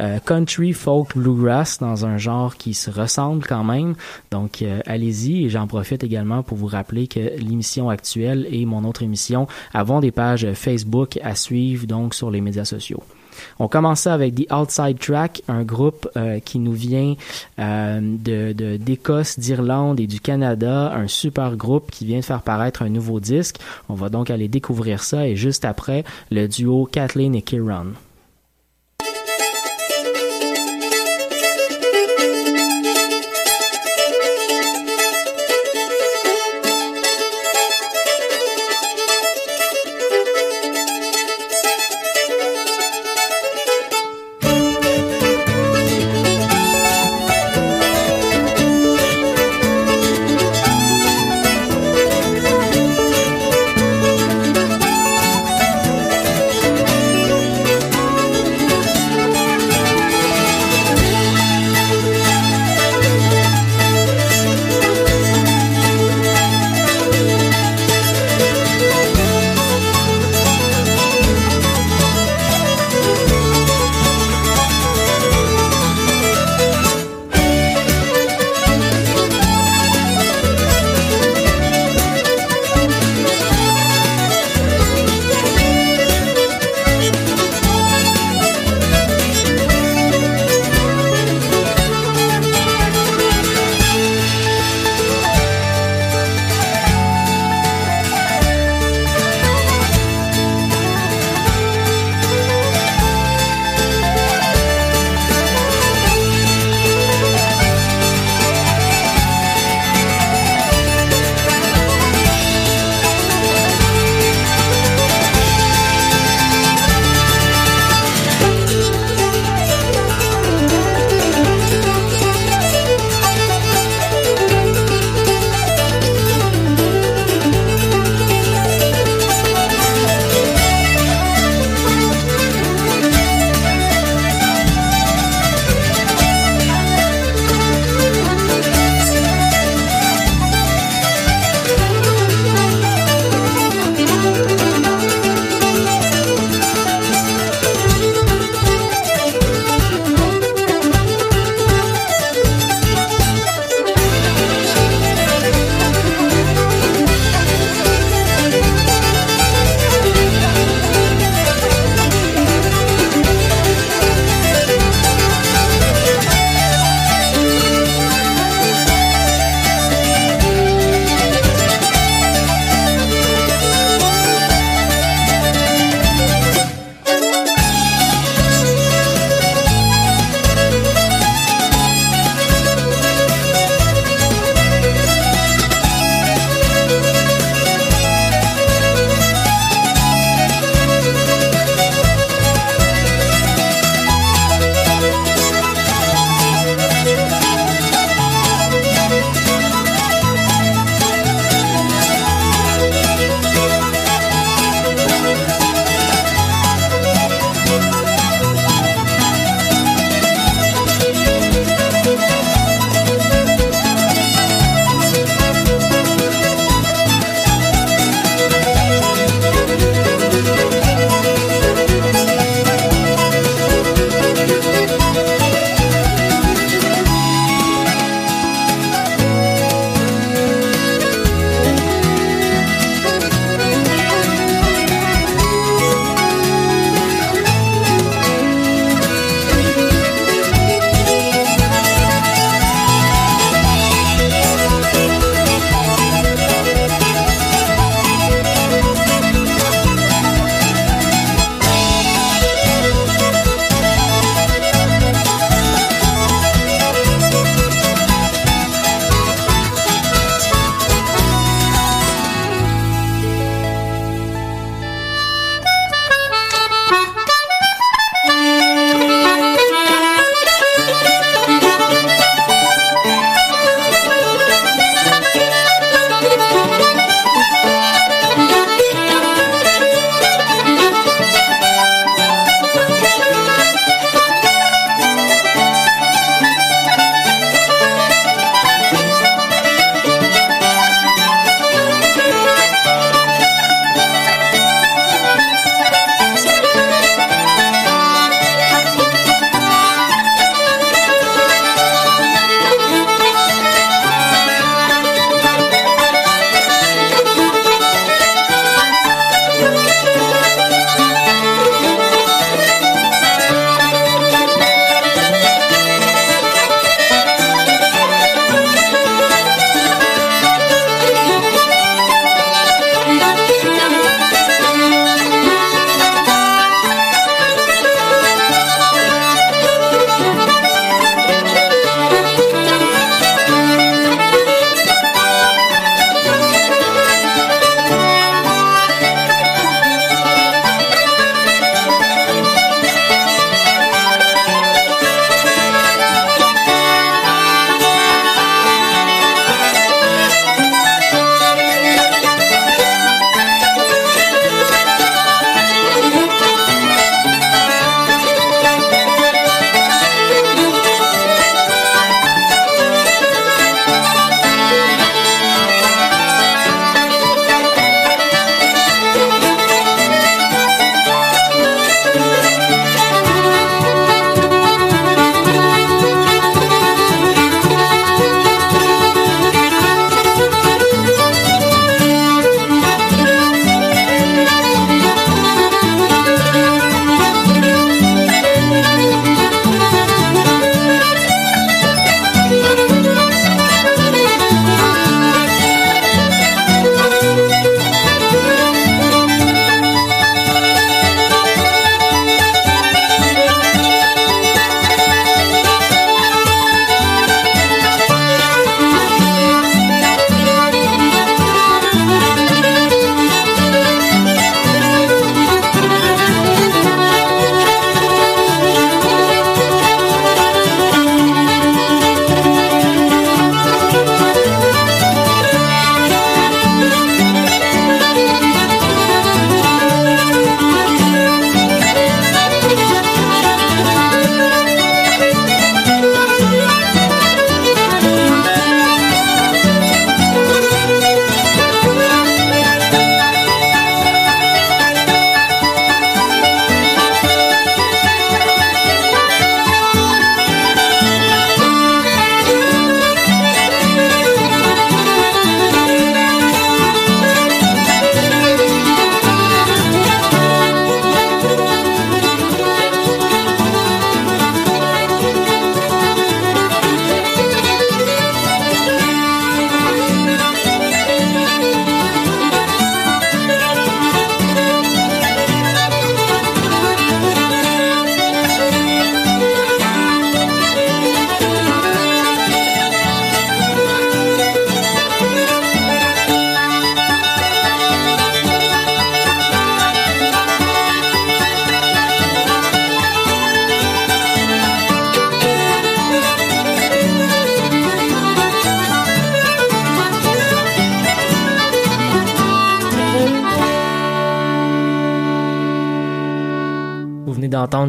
euh, country, folk, bluegrass dans un genre qui se ressemble quand même. Donc euh, allez-y et j'en profite également pour vous rappeler que l'émission actuelle et mon autre émission avons des pages Facebook à suivre donc sur les médias sociaux. On commençait avec The Outside Track, un groupe euh, qui nous vient de d'Écosse, d'Irlande et du Canada, un super groupe qui vient de faire paraître un nouveau disque. On va donc aller découvrir ça et juste après le duo Kathleen et Kieran.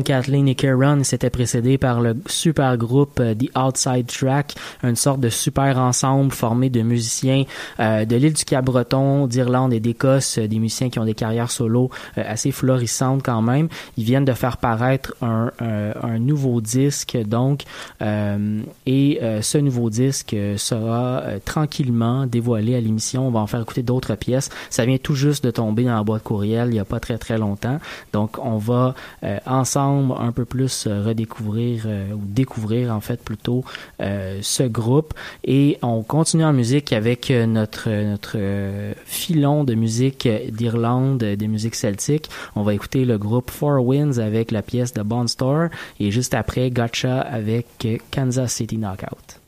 Kathleen et Kieran, c'était précédé par le super groupe euh, The Outside Track, une sorte de super ensemble formé de musiciens euh, de l'île du Cap-Breton, d'Irlande et d'Écosse, euh, des musiciens qui ont des carrières solo assez florissantes quand même. Ils viennent de faire paraître un, un nouveau disque, donc, et ce nouveau disque sera tranquillement dévoilé à l'émission. On va en faire écouter d'autres pièces. Ça vient tout juste de tomber dans la boîte courriel il n'y a pas très très longtemps. Donc, on va ensemble un peu plus redécouvrir ou découvrir en fait plutôt ce groupe et on continue en musique avec notre notre filon de musique d'Irlande, des musiques celtiques. On va écouter le groupe Four Winds avec la pièce de Bond Store et juste après Gotcha avec Kansas City Knockout.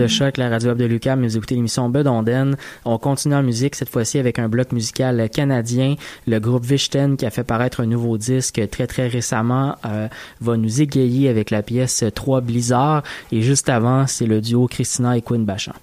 de choc, la radio web de Lucam, vous écoutez l'émission Bedonden. On continue en musique, cette fois-ci avec un bloc musical canadien. Le groupe Vichten, qui a fait paraître un nouveau disque très très récemment, euh, va nous égayer avec la pièce 3 Blizzard. Et juste avant, c'est le duo Christina et Quinn Bachan.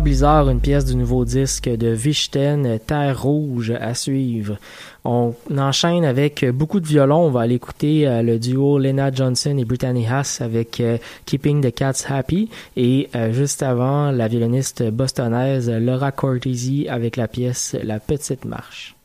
Blizzard, une pièce du nouveau disque de Vichten, Terre Rouge à suivre. On enchaîne avec beaucoup de violons. On va aller écouter euh, le duo Lena Johnson et Brittany Haas avec euh, Keeping the Cats Happy et euh, juste avant la violoniste bostonaise Laura Cortesi avec la pièce La Petite Marche.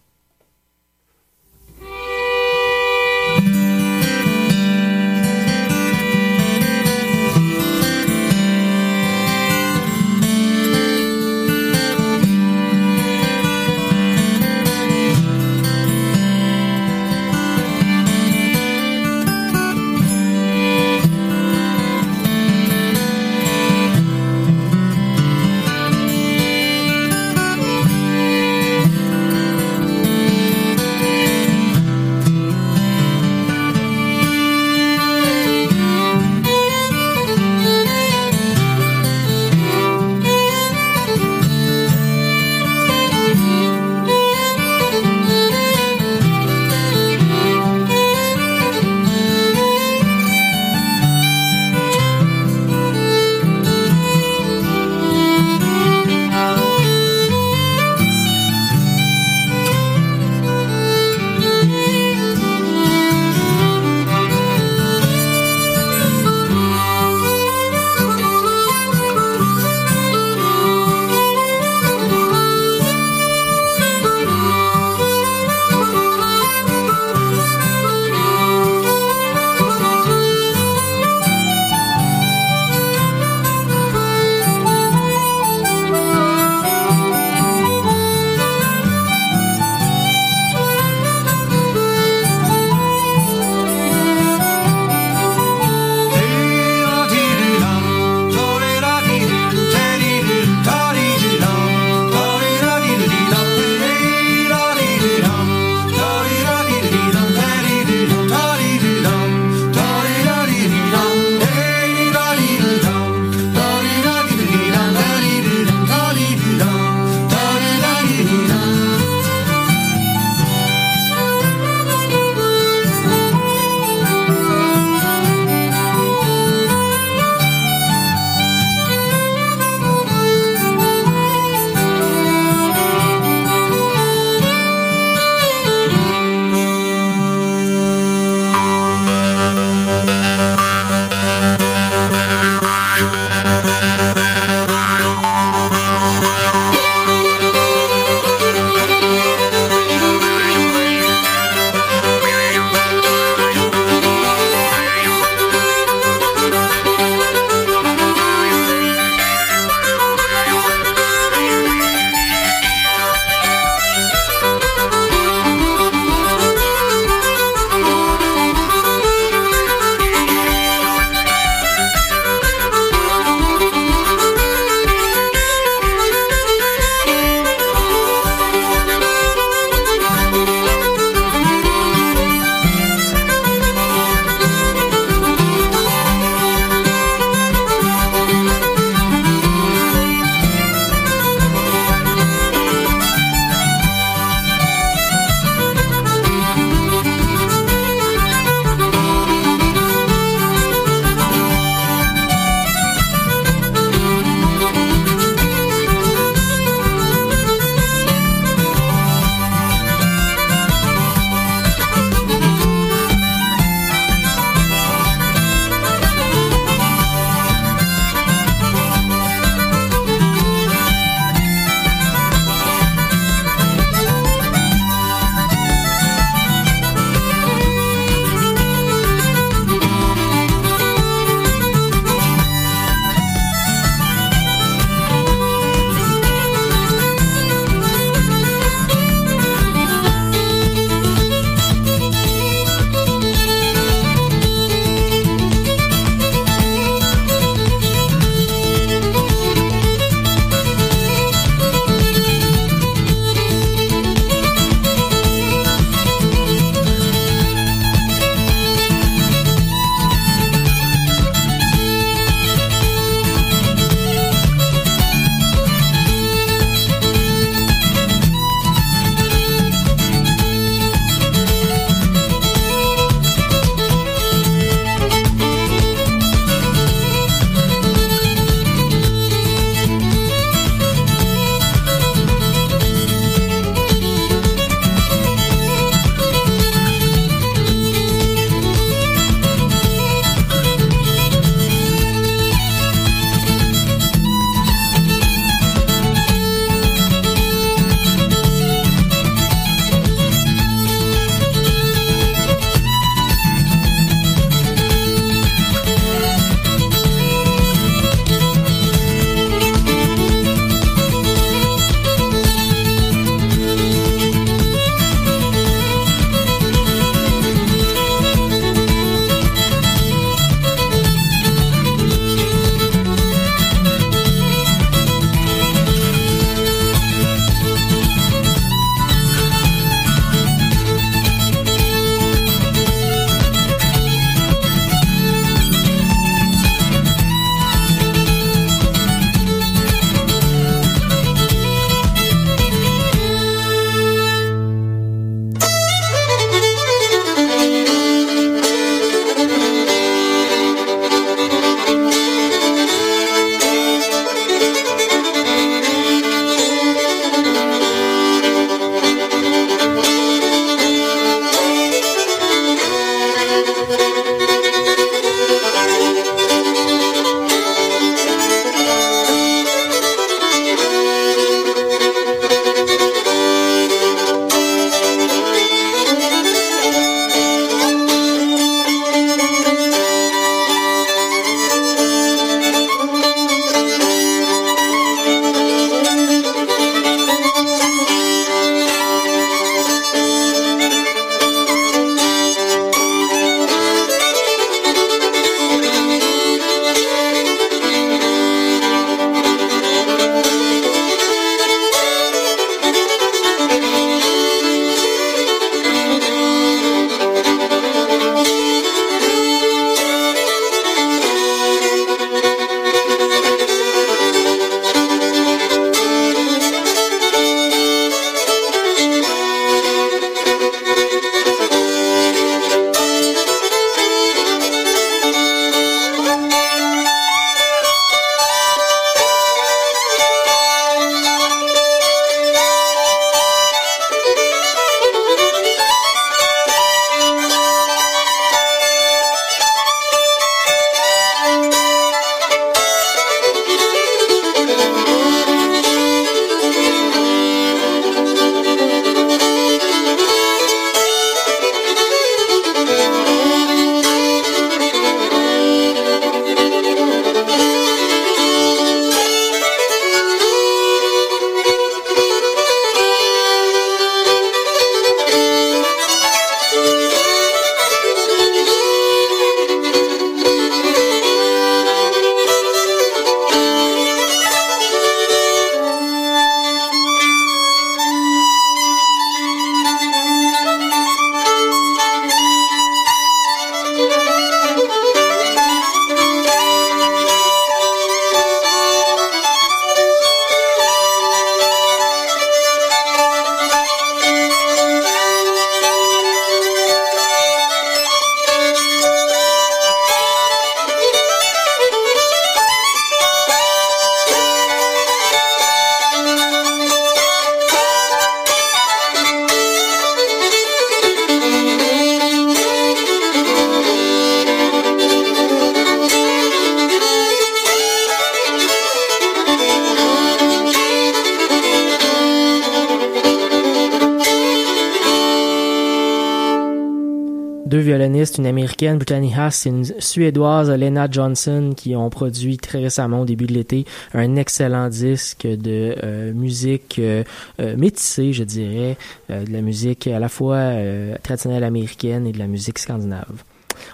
Deux violonistes, une américaine, Brittany Haas, et une suédoise, Lena Johnson, qui ont produit très récemment, au début de l'été, un excellent disque de euh, musique euh, euh, métissée, je dirais, de la musique à la fois traditionnelle américaine et de la musique scandinave.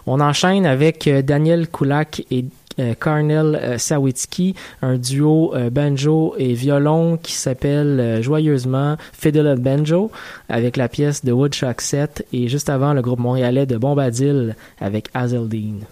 On enchaîne avec Daniel Kulak et Carnel Sawitsky, un duo banjo et violon qui s'appelle joyeusement Fiddle and Banjo avec la pièce de Woodchuck 7 et juste avant le groupe montréalais de Bombadil avec Hazeldine.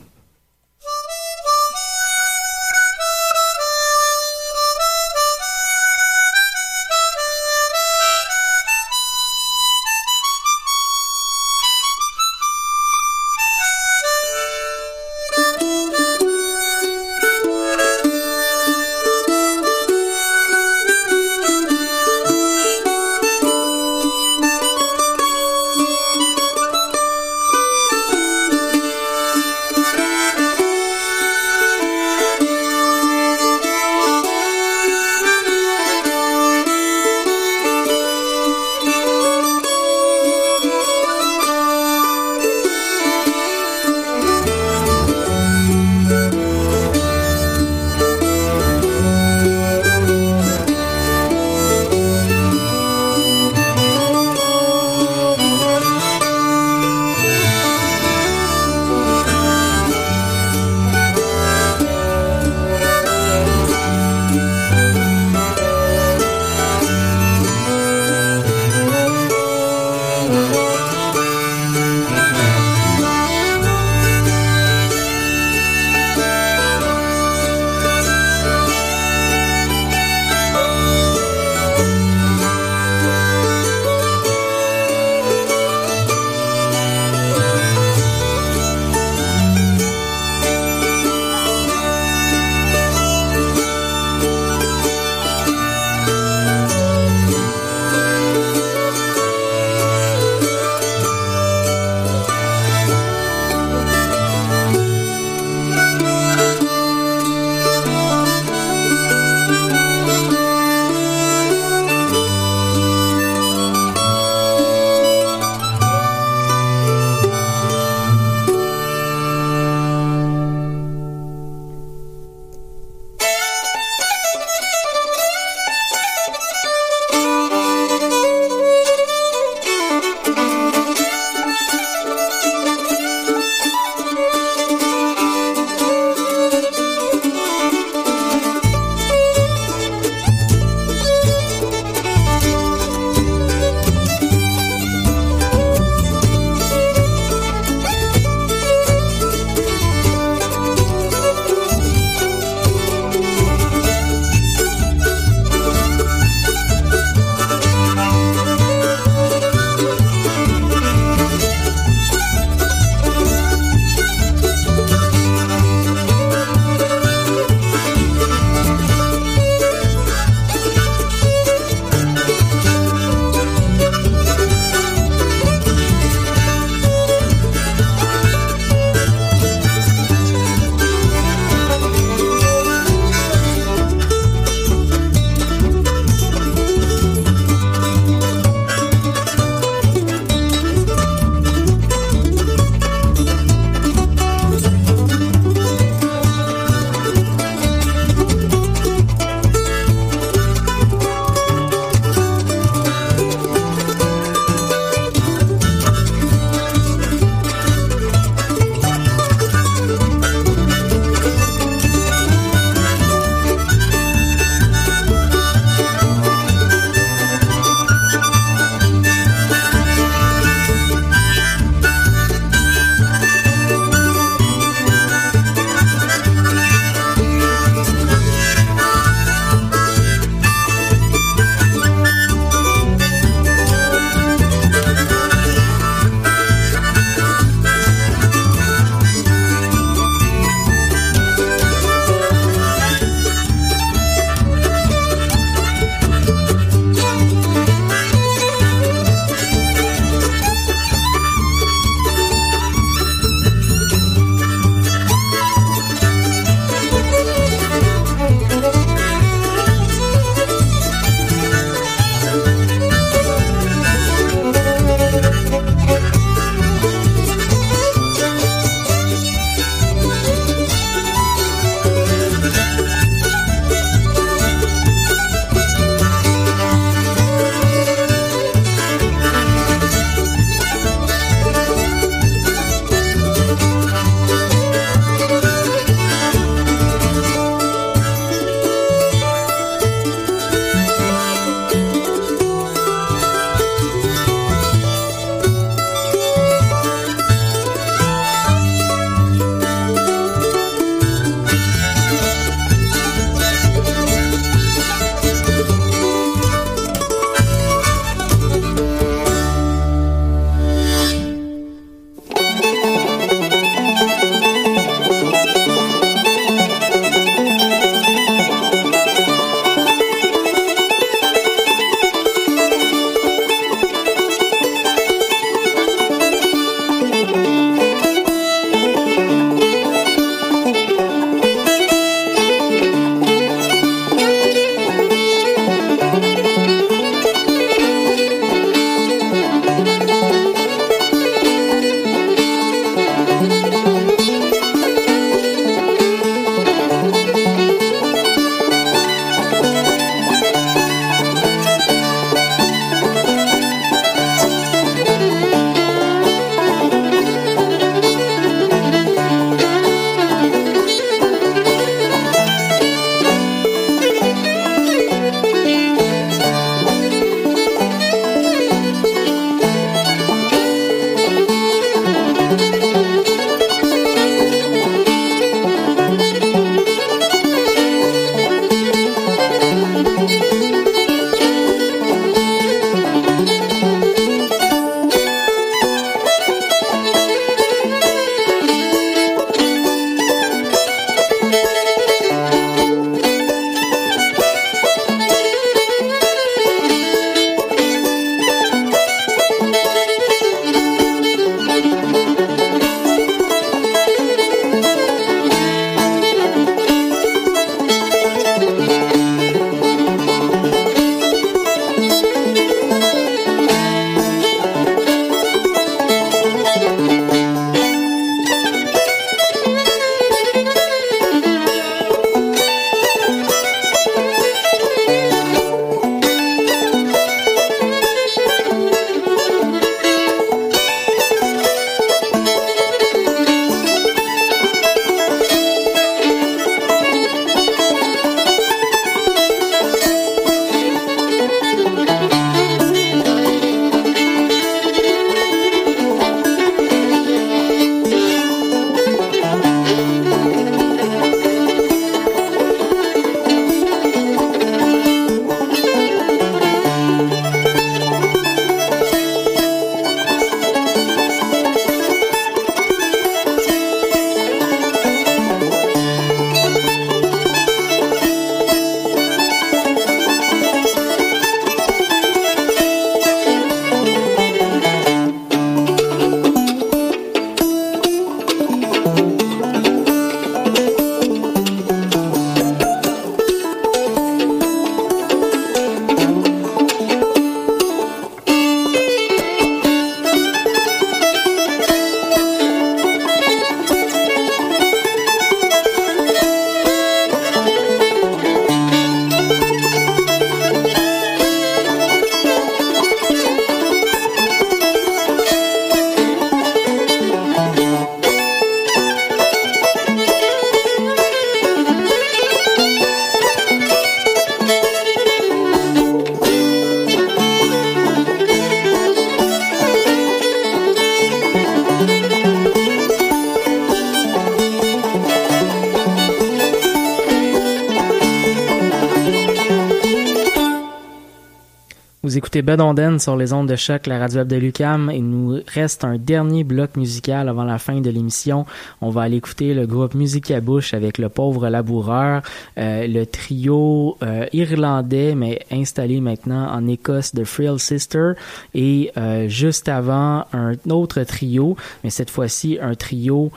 Vous écoutez Bedonden sur les ondes de choc, la radio web de Lucam. Il nous reste un dernier bloc musical avant la fin de l'émission. On va aller écouter le groupe Musique à bouche avec le pauvre laboureur, euh, le trio euh, irlandais mais installé maintenant en Écosse de Frill Sister et euh, juste avant un autre trio, mais cette fois-ci un trio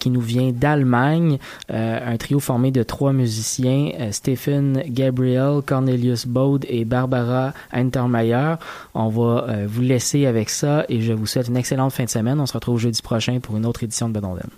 qui nous vient d'Allemagne, un trio formé de trois musiciens, Stephen Gabriel, Cornelius Bode et Barbara Intermeyer. On va euh, vous laisser avec ça et je vous souhaite une excellente fin de semaine. On se retrouve jeudi prochain pour une autre édition de Bedonden.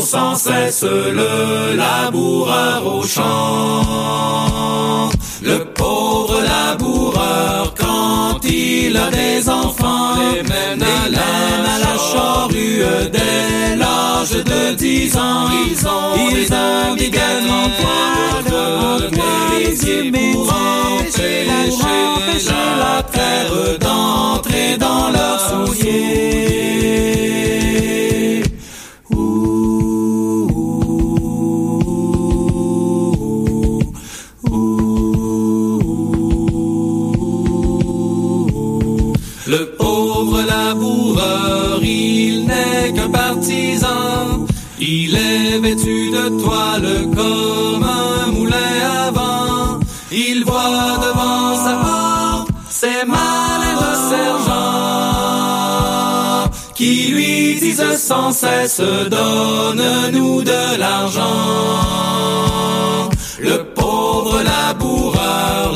Sans cesse le laboureur au champ. Le pauvre laboureur, quand il a des enfants, les mène à la, à la charrue dès l'âge de dix ans. Ils ont, ils ont également de bélier pour empêcher la terre d'entrer dans leurs souliers. De toile comme un moulin à vent. Il voit devant sa porte ses malins sergents qui lui disent sans cesse donne-nous de l'argent. Le pauvre laboureur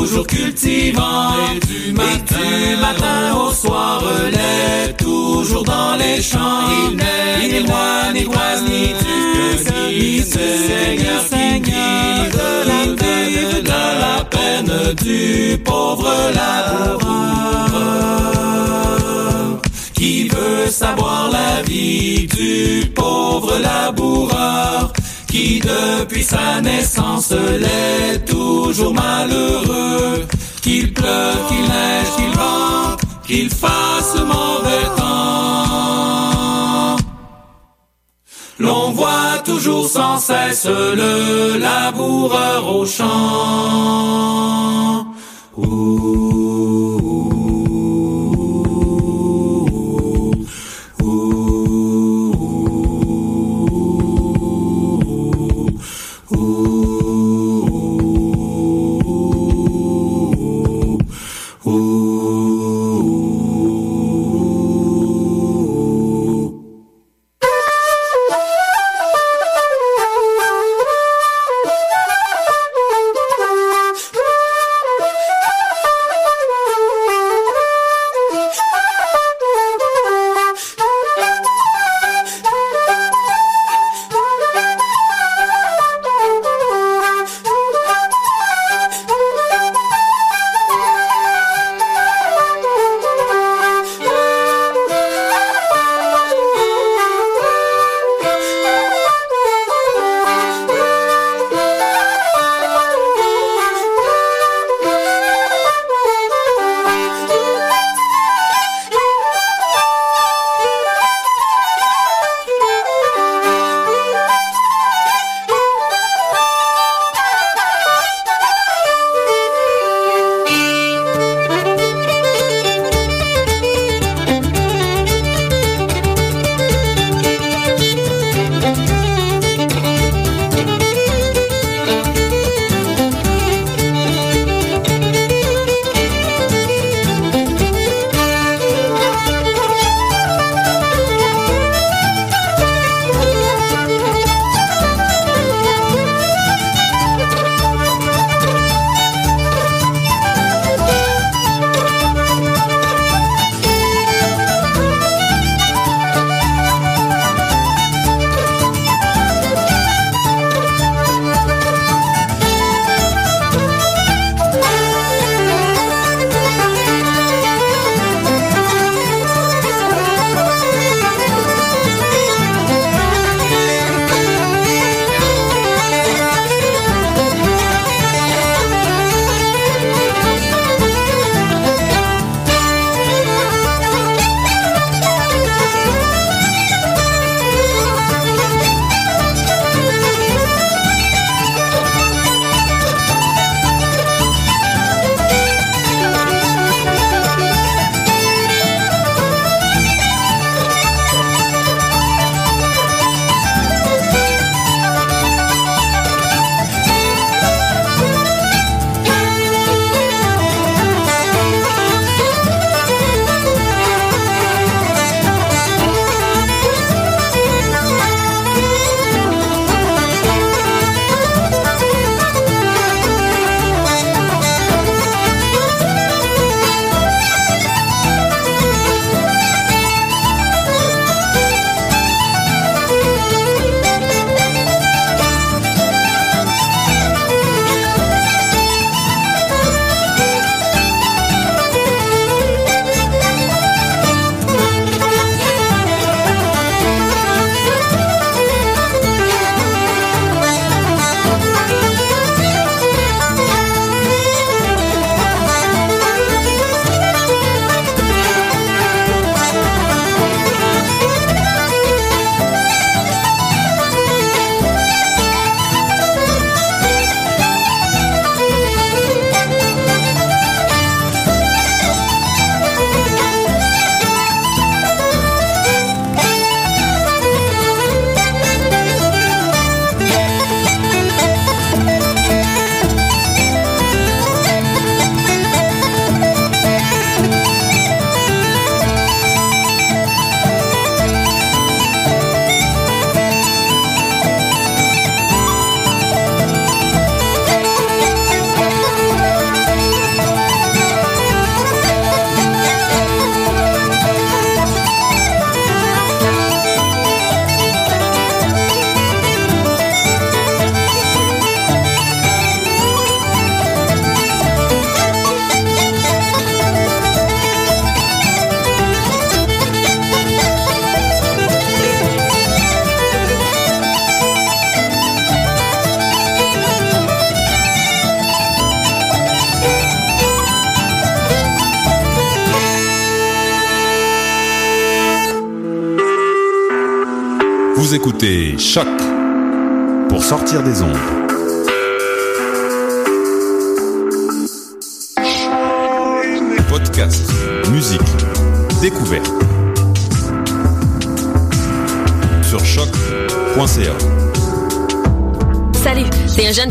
toujours cultivant et du matin, au soir l'est toujours dans les champs. Il n'est ni roi ni roi ni duc ni seigneur qui guide de la peine du pauvre laboureur qui veut savoir la vie du depuis sa naissance l'est toujours malheureux, qu'il pleuve, qu'il neige, qu'il vente, qu'il fasse mauvais temps. L'on voit toujours sans cesse le laboureur au champ.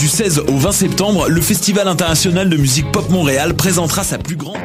Du 16 au 20 septembre, le Festival international de musique pop Montréal présentera sa plus grande...